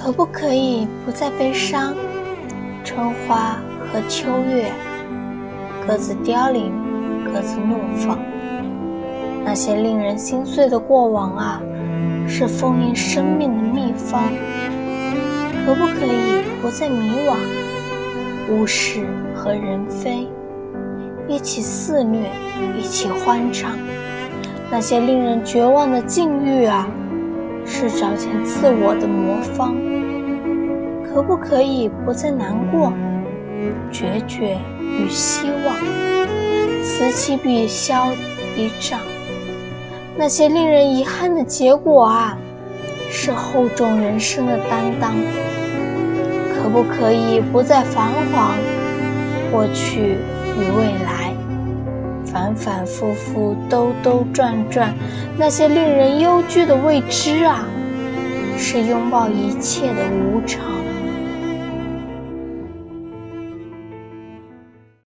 可不可以不再悲伤？春花和秋月各自凋零，各自怒放。那些令人心碎的过往啊，是丰盈生命的秘方。可不可以不再迷惘？物是和人非，一起肆虐，一起欢畅。那些令人绝望的境遇啊，是找见自我的魔方。可不可以不再难过？决绝与希望，此起彼消彼长。那些令人遗憾的结果啊，是厚重人生的担当。可不可以不再彷徨？过去与未来，反反复复，兜兜转转，那些令人忧惧的未知啊，是拥抱一切的无常。